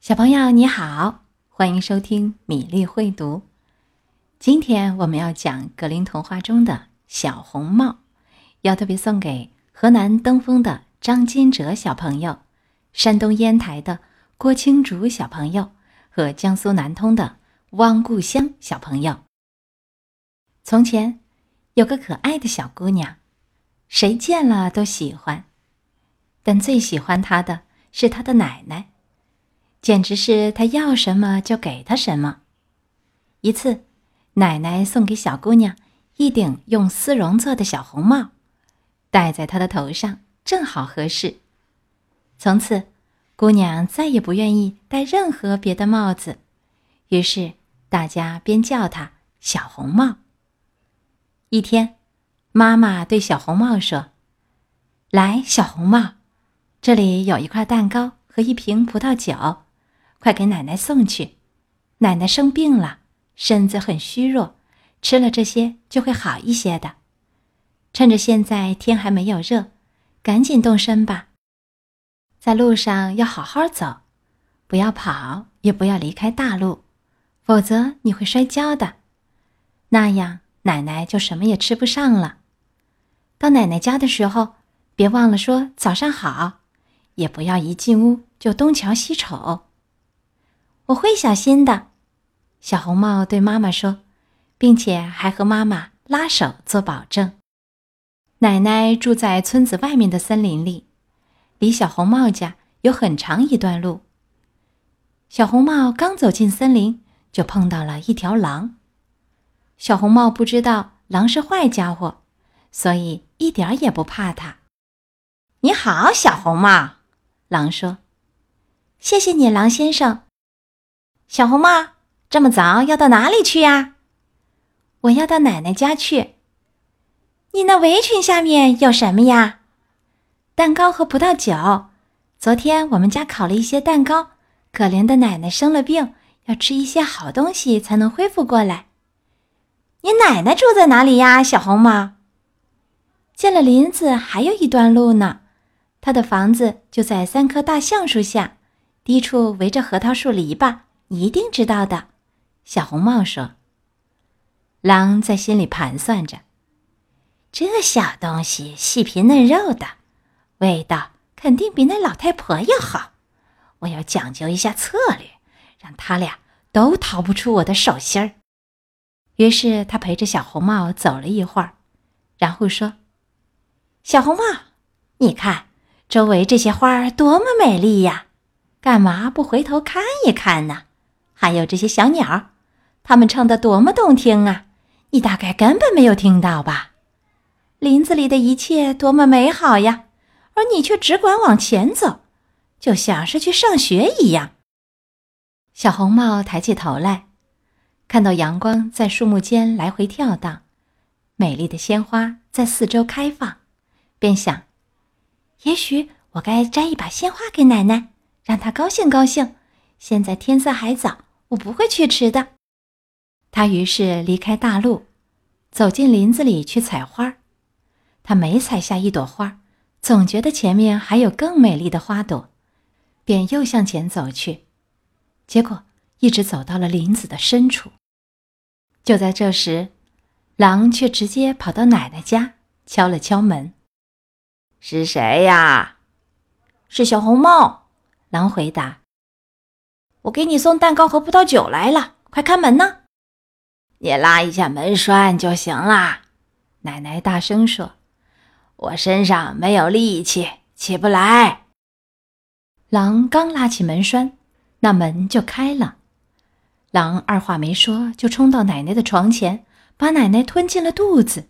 小朋友你好，欢迎收听米粒会读。今天我们要讲格林童话中的小红帽，要特别送给河南登封的张金哲小朋友、山东烟台的郭青竹小朋友和江苏南通的汪故乡小朋友。从前有个可爱的小姑娘，谁见了都喜欢，但最喜欢她的是她的奶奶。简直是他要什么就给他什么。一次，奶奶送给小姑娘一顶用丝绒做的小红帽，戴在她的头上正好合适。从此，姑娘再也不愿意戴任何别的帽子，于是大家便叫她小红帽。一天，妈妈对小红帽说：“来，小红帽，这里有一块蛋糕和一瓶葡萄酒。”快给奶奶送去，奶奶生病了，身子很虚弱，吃了这些就会好一些的。趁着现在天还没有热，赶紧动身吧。在路上要好好走，不要跑，也不要离开大路，否则你会摔跤的。那样奶奶就什么也吃不上了。到奶奶家的时候，别忘了说早上好，也不要一进屋就东瞧西瞅。我会小心的，小红帽对妈妈说，并且还和妈妈拉手做保证。奶奶住在村子外面的森林里，离小红帽家有很长一段路。小红帽刚走进森林，就碰到了一条狼。小红帽不知道狼是坏家伙，所以一点也不怕它。你好，小红帽，狼说：“谢谢你，狼先生。”小红帽，这么早要到哪里去呀？我要到奶奶家去。你那围裙下面有什么呀？蛋糕和葡萄酒。昨天我们家烤了一些蛋糕。可怜的奶奶生了病，要吃一些好东西才能恢复过来。你奶奶住在哪里呀？小红帽。进了林子还有一段路呢。她的房子就在三棵大橡树下，低处围着核桃树篱笆。一定知道的，小红帽说。狼在心里盘算着，这小东西细皮嫩肉的，味道肯定比那老太婆要好。我要讲究一下策略，让他俩都逃不出我的手心儿。于是他陪着小红帽走了一会儿，然后说：“小红帽，你看周围这些花儿多么美丽呀，干嘛不回头看一看呢？”还有这些小鸟，它们唱的多么动听啊！你大概根本没有听到吧？林子里的一切多么美好呀，而你却只管往前走，就像是去上学一样。小红帽抬起头来，看到阳光在树木间来回跳荡，美丽的鲜花在四周开放，便想：也许我该摘一把鲜花给奶奶，让她高兴高兴。现在天色还早。我不会去吃的。他于是离开大路，走进林子里去采花。他每采下一朵花，总觉得前面还有更美丽的花朵，便又向前走去。结果一直走到了林子的深处。就在这时，狼却直接跑到奶奶家，敲了敲门：“是谁呀？”“是小红帽。”狼回答。我给你送蛋糕和葡萄酒来了，快开门呐！你拉一下门栓就行啦。奶奶大声说：“我身上没有力气，起不来。”狼刚拉起门栓，那门就开了。狼二话没说，就冲到奶奶的床前，把奶奶吞进了肚子。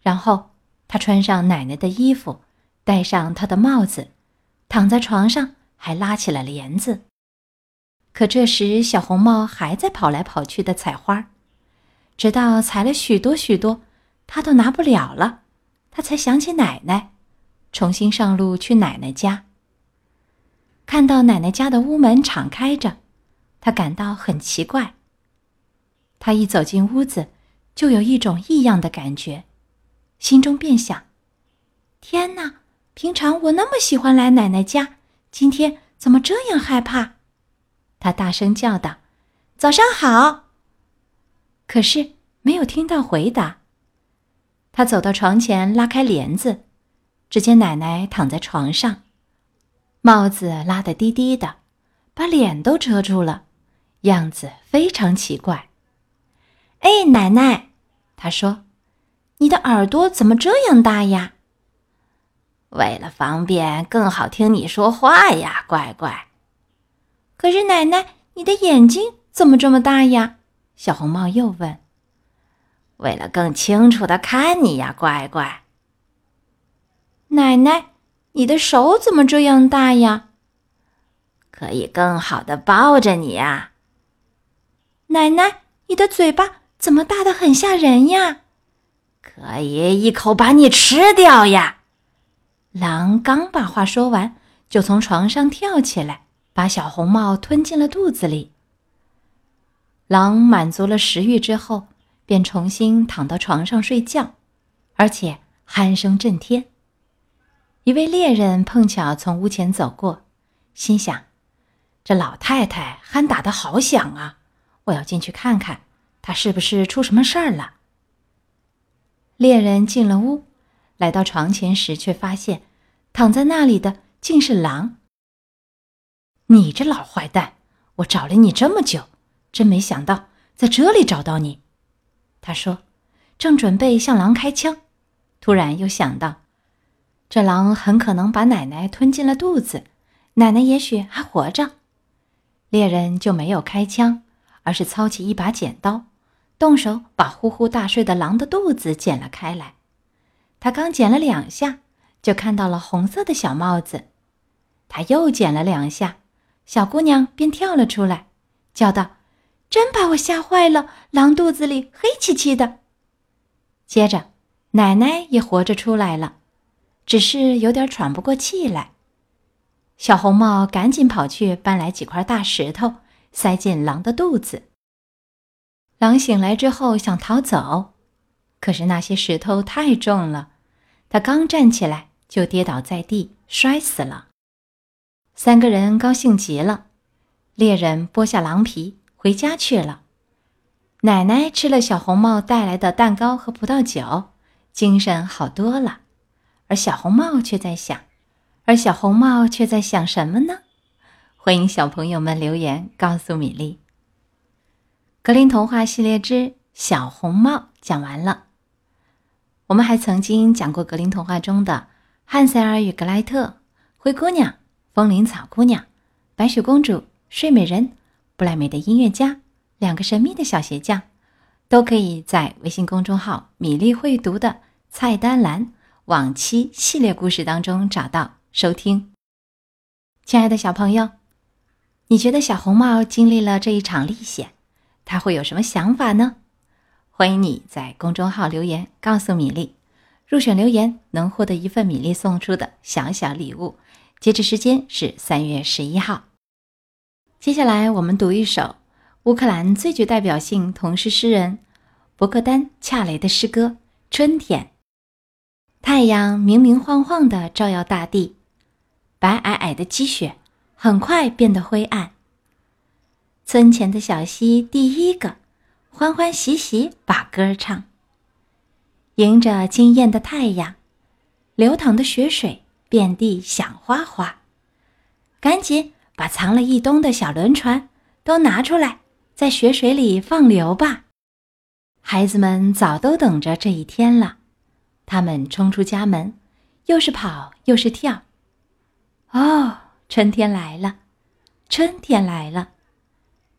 然后他穿上奶奶的衣服，戴上她的帽子，躺在床上，还拉起了帘子。可这时，小红帽还在跑来跑去的采花，直到采了许多许多，他都拿不了了，他才想起奶奶，重新上路去奶奶家。看到奶奶家的屋门敞开着，他感到很奇怪。他一走进屋子，就有一种异样的感觉，心中便想：天哪，平常我那么喜欢来奶奶家，今天怎么这样害怕？他大声叫道：“早上好！”可是没有听到回答。他走到床前，拉开帘子，只见奶奶躺在床上，帽子拉得低低的，把脸都遮住了，样子非常奇怪。“哎，奶奶！”他说，“你的耳朵怎么这样大呀？”“为了方便更好听你说话呀，乖乖。”“可是奶奶，你的眼睛怎么这么大呀？”小红帽又问。为了更清楚的看你呀，乖乖。奶奶，你的手怎么这样大呀？可以更好的抱着你呀。奶奶，你的嘴巴怎么大的很吓人呀？可以一口把你吃掉呀。狼刚把话说完，就从床上跳起来，把小红帽吞进了肚子里。狼满足了食欲之后。便重新躺到床上睡觉，而且鼾声震天。一位猎人碰巧从屋前走过，心想：“这老太太鼾打得好响啊！我要进去看看，她是不是出什么事儿了。”猎人进了屋，来到床前时，却发现躺在那里的竟是狼。“你这老坏蛋，我找了你这么久，真没想到在这里找到你。”他说：“正准备向狼开枪，突然又想到，这狼很可能把奶奶吞进了肚子，奶奶也许还活着。猎人就没有开枪，而是操起一把剪刀，动手把呼呼大睡的狼的肚子剪了开来。他刚剪了两下，就看到了红色的小帽子。他又剪了两下，小姑娘便跳了出来，叫道。”真把我吓坏了！狼肚子里黑漆漆的。接着，奶奶也活着出来了，只是有点喘不过气来。小红帽赶紧跑去搬来几块大石头，塞进狼的肚子。狼醒来之后想逃走，可是那些石头太重了，他刚站起来就跌倒在地，摔死了。三个人高兴极了，猎人剥下狼皮。回家去了。奶奶吃了小红帽带来的蛋糕和葡萄酒，精神好多了。而小红帽却在想，而小红帽却在想什么呢？欢迎小朋友们留言告诉米粒。格林童话系列之小红帽讲完了。我们还曾经讲过格林童话中的汉塞尔与格莱特、灰姑娘、风铃草姑娘、白雪公主、睡美人。不赖美的音乐家，两个神秘的小鞋匠，都可以在微信公众号“米粒会读”的菜单栏往期系列故事当中找到收听。亲爱的小朋友，你觉得小红帽经历了这一场历险，他会有什么想法呢？欢迎你在公众号留言告诉米粒，入选留言能获得一份米粒送出的小小礼物，截止时间是三月十一号。接下来，我们读一首乌克兰最具代表性童诗诗人博格丹·恰雷的诗歌《春天》。太阳明明晃晃地照耀大地，白皑皑的积雪很快变得灰暗。村前的小溪第一个欢欢喜喜把歌唱，迎着惊艳的太阳，流淌的雪水遍地响哗哗。赶紧！把藏了一冬的小轮船都拿出来，在雪水里放流吧。孩子们早都等着这一天了，他们冲出家门，又是跑又是跳。哦，春天来了，春天来了，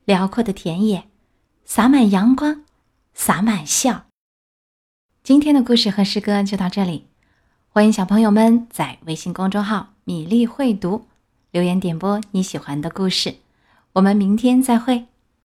辽阔的田野洒满阳光，洒满笑。今天的故事和诗歌就到这里，欢迎小朋友们在微信公众号“米粒会读”。留言点播你喜欢的故事，我们明天再会。